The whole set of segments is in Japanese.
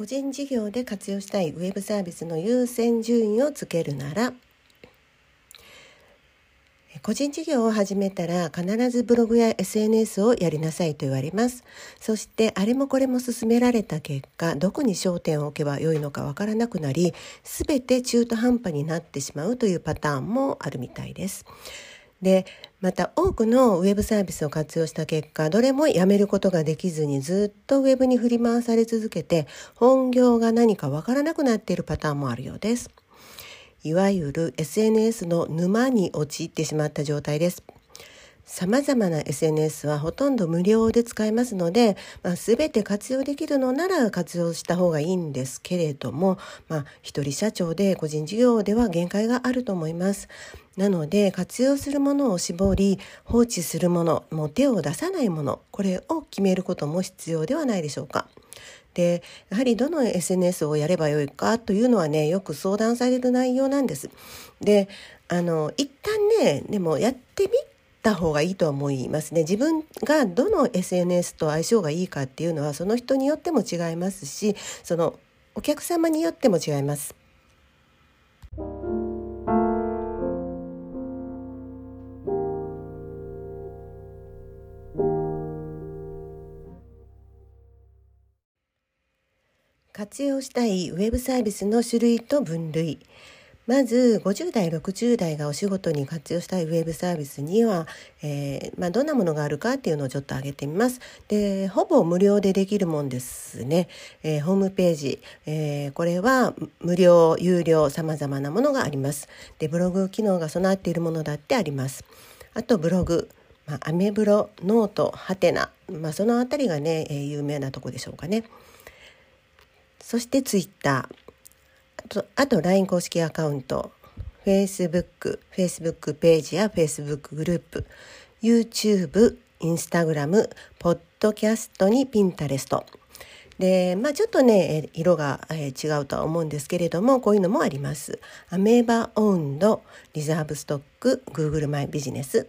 個人事業で活用したいウェブサービスの優先順位をつけるなら個人事業を始めたら必ずブログや SNS をやりなさいと言われます。そしてあれもこれも勧められた結果、どこに焦点を置けばよいのかわからなくなり、すべて中途半端になってしまうというパターンもあるみたいです。でまた多くのウェブサービスを活用した結果どれもやめることができずにずっとウェブに振り回され続けて本業が何かわからなくなっているパターンもあるようです。いわゆる SNS の沼に陥ってしまった状態です。様々な SNS はほとんど無料で使えますので、まあ、全て活用できるのなら活用した方がいいんですけれども、まあ、一人社長で個人事業では限界があると思います。なので活用するものを絞り放置するものもう手を出さないものこれを決めることも必要ではないでしょうか。でやはりどの SNS をやればよいかというのはねよく相談される内容なんです。であの一旦ねでもやってみた方がいいと思いますね自分がどの SNS と相性がいいかっていうのはその人によっても違いますしそのお客様によっても違います。活用したいウェブサービスの種類と分類まず50代60代がお仕事に活用したいウェブサービスには、えー、まあ、どんなものがあるかっていうのをちょっと挙げてみます。でほぼ無料でできるもんですね。えー、ホームページ、えー、これは無料有料さまざまなものがあります。でブログ機能が備わっているものだってあります。あとブログまあ、アメブロノートハテナ、まあ、その辺りがね、え有名なとこでしょうかね。そしてツイッター。とあと LINE 公式アカウント。Facebook、Facebook ページや Facebook グループ YouTube、Instagram、ポッドキャストに Pinterest でまあちょっとね色が違うとは思うんですけれどもこういうのもあります。アメーバオンドリザーブストック Google マイビジネス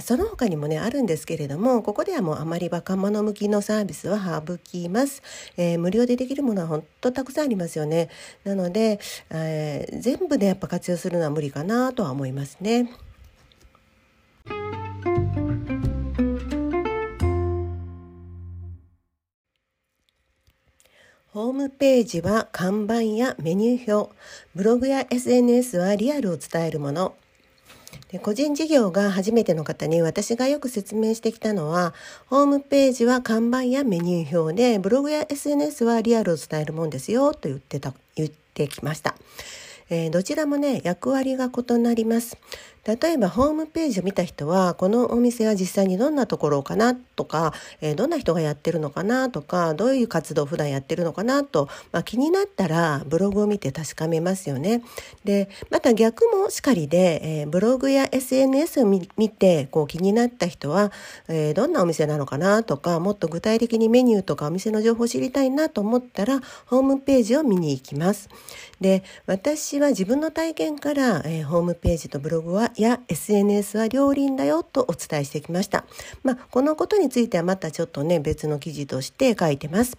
その他にもねあるんですけれどもここではもうあまり若者向きのサービスは省きます、えー、無料でできるものは本当たくさんありますよね。なので、えー、全部でやっぱ活用するのは無理かなとは思いますね。ホームページは看板やメニュー表、ブログや SNS はリアルを伝えるもの、個人事業が初めての方に私がよく説明してきたのはホームページは看板やメニュー表でブログや SNS はリアルを伝えるもんですよと言ってた言ってきました。えー、どちらもね役割が異なります例えばホームページを見た人はこのお店は実際にどんなところかなとか、えー、どんな人がやってるのかなとかどういう活動を普段やってるのかなと、まあ、気になったらブログを見て確かめますよね。でまた逆もしかりで、えー、ブログや SNS を見てこう気になった人は、えー、どんなお店なのかなとかもっと具体的にメニューとかお店の情報を知りたいなと思ったらホームページを見に行きます。で私は自分の体験から、え、ホームページとブログはや SNS は両輪だよとお伝えしてきました。まあ、このことについてはまたちょっとね別の記事として書いてます。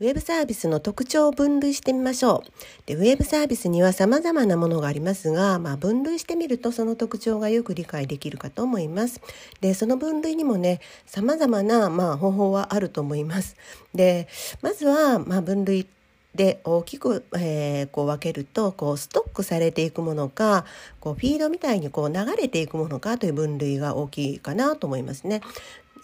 ウェブサービスの特徴を分類してみましょう。でウェブサービスには様々なものがありますが、まあ、分類してみるとその特徴がよく理解できるかと思います。で、その分類にもね、様々な、まあ、方法はあると思います。で、まずは、まあ、分類で大きく、えー、こう分けるとこうストックされていくものかこうフィードみたいにこう流れていくものかという分類が大きいかなと思いますね。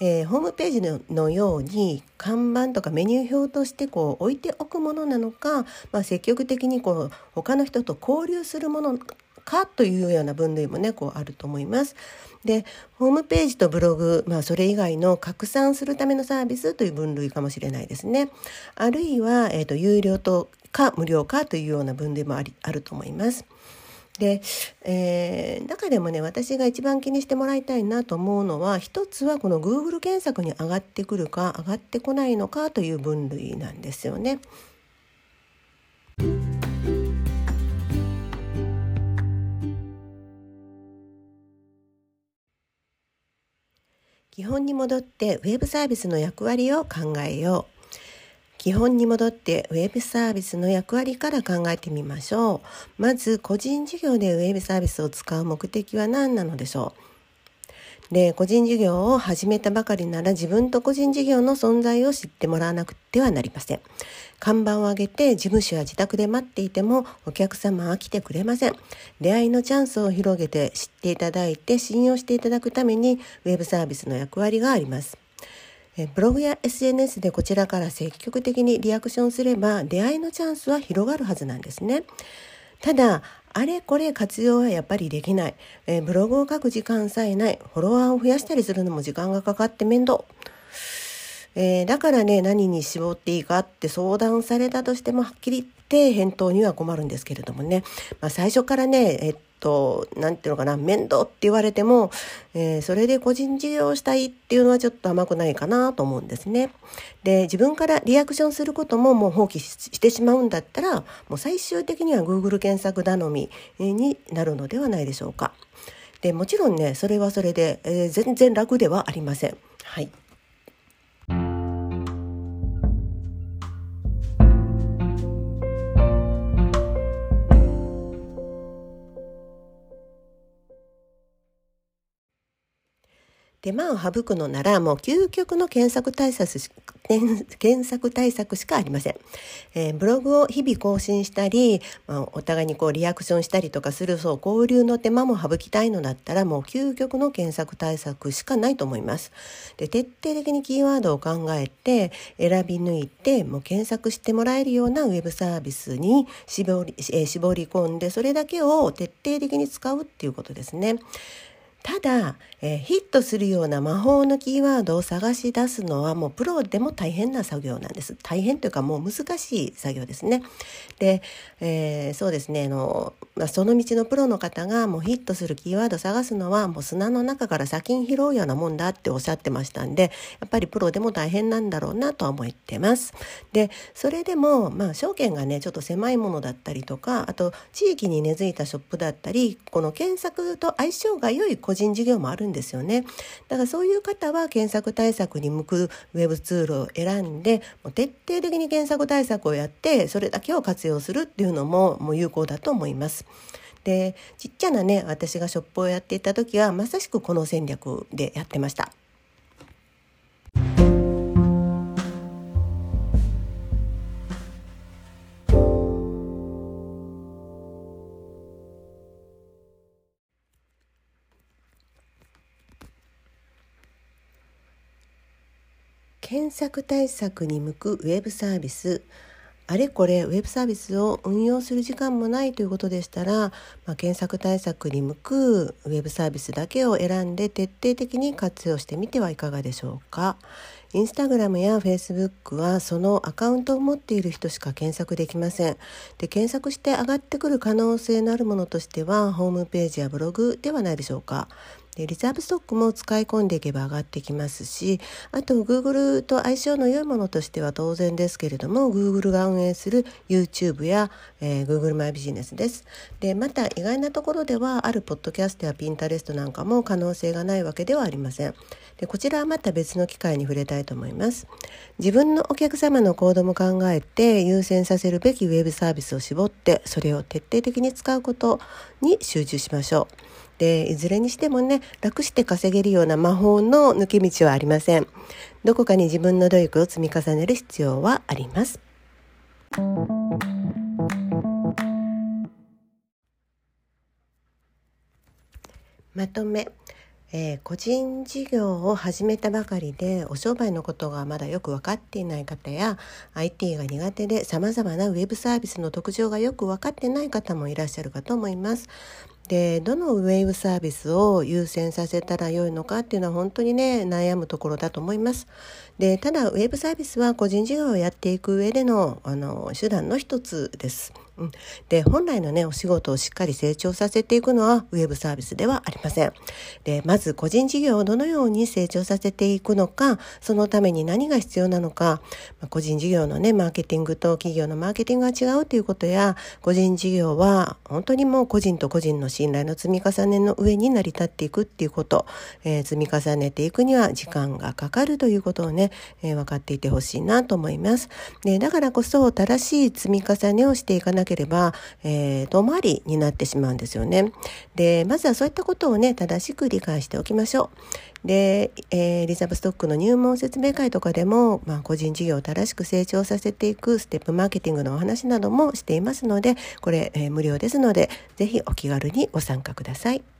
えー、ホームページのように看板とかメニュー表としてこう置いておくものなのか、まあ、積極的にこう他の人と交流するものかというような分類もねこうあると思います。でホームページとブログ、まあ、それ以外の拡散するためのサービスという分類かもしれないですね。あるいは、えーと、有料とか無料かというような分類もありあると思います。で、えー、中でもね私が一番気にしてもらいたいなと思うのは一つはこの Google 検索に上がってくるか上がってこないのかという分類なんですよね。基本に戻ってウェブサービスの役割を考えよう。基本に戻ってウェブサービスの役割から考えてみましょう。まず個人事業でウェブサービスを使う目的は何なのでしょう？で、個人事業を始めたばかりなら自分と個人事業の存在を知ってもらわなくてはなりません。看板を上げて事務所や自宅で待っていてもお客様は来てくれません。出会いのチャンスを広げて知っていただいて信用していただくためにウェブサービスの役割があります。ブログや SNS でこちらから積極的にリアクションすれば出会いのチャンスは広がるはずなんですね。ただあれこれ活用はやっぱりできない、えー、ブログを書く時間さえない。フォロワーを増やしたりするのも時間がかかって面倒、えー、だからね何に絞っていいかって相談されたとしてもはっきり言って返答には困るんですけれどもね、まあ、最初からね、えっと、なんていうのかな、面倒って言われても、えー、それで個人事業をしたいっていうのはちょっと甘くないかなと思うんですね。で、自分からリアクションすることももう放棄してしまうんだったら、もう最終的には Google 検索頼みになるのではないでしょうか。で、もちろんね、それはそれで、えー、全然楽ではありません。はい。手間を省くのならもう究極の検索対策検索対策しかありません、えー、ブログを日々更新したり、まあ、お互いにこうリアクションしたりとかするそう交流の手間も省きたいのだったらもう究極の検索対策しかないと思います。で徹底的にキーワードを考えて選び抜いてもう検索してもらえるようなウェブサービスに絞り,、えー、絞り込んでそれだけを徹底的に使うっていうことですね。ただ、えー、ヒットするような魔法のキーワードを探し出すのはもうプロでも大変な作業なんです。大変というかもう難しい作業ですね。で、えー、そうですねあの、まあ、その道のプロの方がもうヒットするキーワードを探すのはもう砂の中から砂金拾うようなもんだっておっしゃってましたんでやっぱりプロでも大変なんだろうなとは思ってます。でそれでもまあ証券がねちょっと狭いものだったりとかあと地域に根付いたショップだったりこの検索と相性が良い個人事業もあるんですよね。だからそういう方は検索対策に向くウェブツールを選んでもう徹底的に検索対策をやってそれだけを活用するっていうのももう有効だと思います。でちっちゃなね私がショップをやっていた時はまさしくこの戦略でやってました。検索対策に向くウェブサービスあれこれウェブサービスを運用する時間もないということでしたら、まあ、検索対策に向くウェブサービスだけを選んで徹底的に活用してみてはいかがでしょうか。インスタグラムやフェイスブックはそのアカウントを持っている人しか検索できません。で検索して上がってくる可能性のあるものとしてはホームページやブログではないでしょうか。でリザーブストックも使い込んでいけば上がってきますしあと Google と相性の良いものとしては当然ですけれども Google が運営する YouTube や、えー、Google マイビジネスです。でまた意外なところではあるポッドキャストや Pinterest なんかも可能性がないわけではありません。でこちらはまた別の機会に触れたいと思います。自分のお客様の行動も考えて優先させるべきウェブサービスを絞ってそれを徹底的に使うことに集中しましょう。でいずれにしてもね楽して稼げるような魔法の抜け道はありません。どこかに自分の努力を積み重ねる必要はあります。まとめ。えー、個人事業を始めたばかりでお商売のことがまだよく分かっていない方や IT が苦手でさまざまなウェブサービスの特徴がよく分かってない方もいらっしゃるかと思います。でどのウェブサービスを優先させたらよいのかっていうのは本当にね悩むところだと思います。でただウェブサービスは個人事業をやっていく上でのあの手段の一つです。うん、で本来のねお仕事をしっかり成長させていくのはウェブサービスではありません。でまず個人事業をどのように成長させていくのかそのために何が必要なのか、まあ、個人事業のねマーケティングと企業のマーケティングが違うということや個人事業は本当にもう個人と個人の信頼の積み重ねの上に成り立っていくっていうこと、えー、積み重ねていくには時間がかかるということをね、えー、分かっていてほしいなと思います。でだからこそ正しい積み重ねをしていかなければ、えー、遠回りになってしまうんですよね。でまずはそういったことをね正しく理解しておきましょう。で、えー、リザーブストックの入門説明会とかでも、まあ、個人事業を正しく成長させていくステップマーケティングのお話などもしていますのでこれ、えー、無料ですので是非お気軽にご参加ください。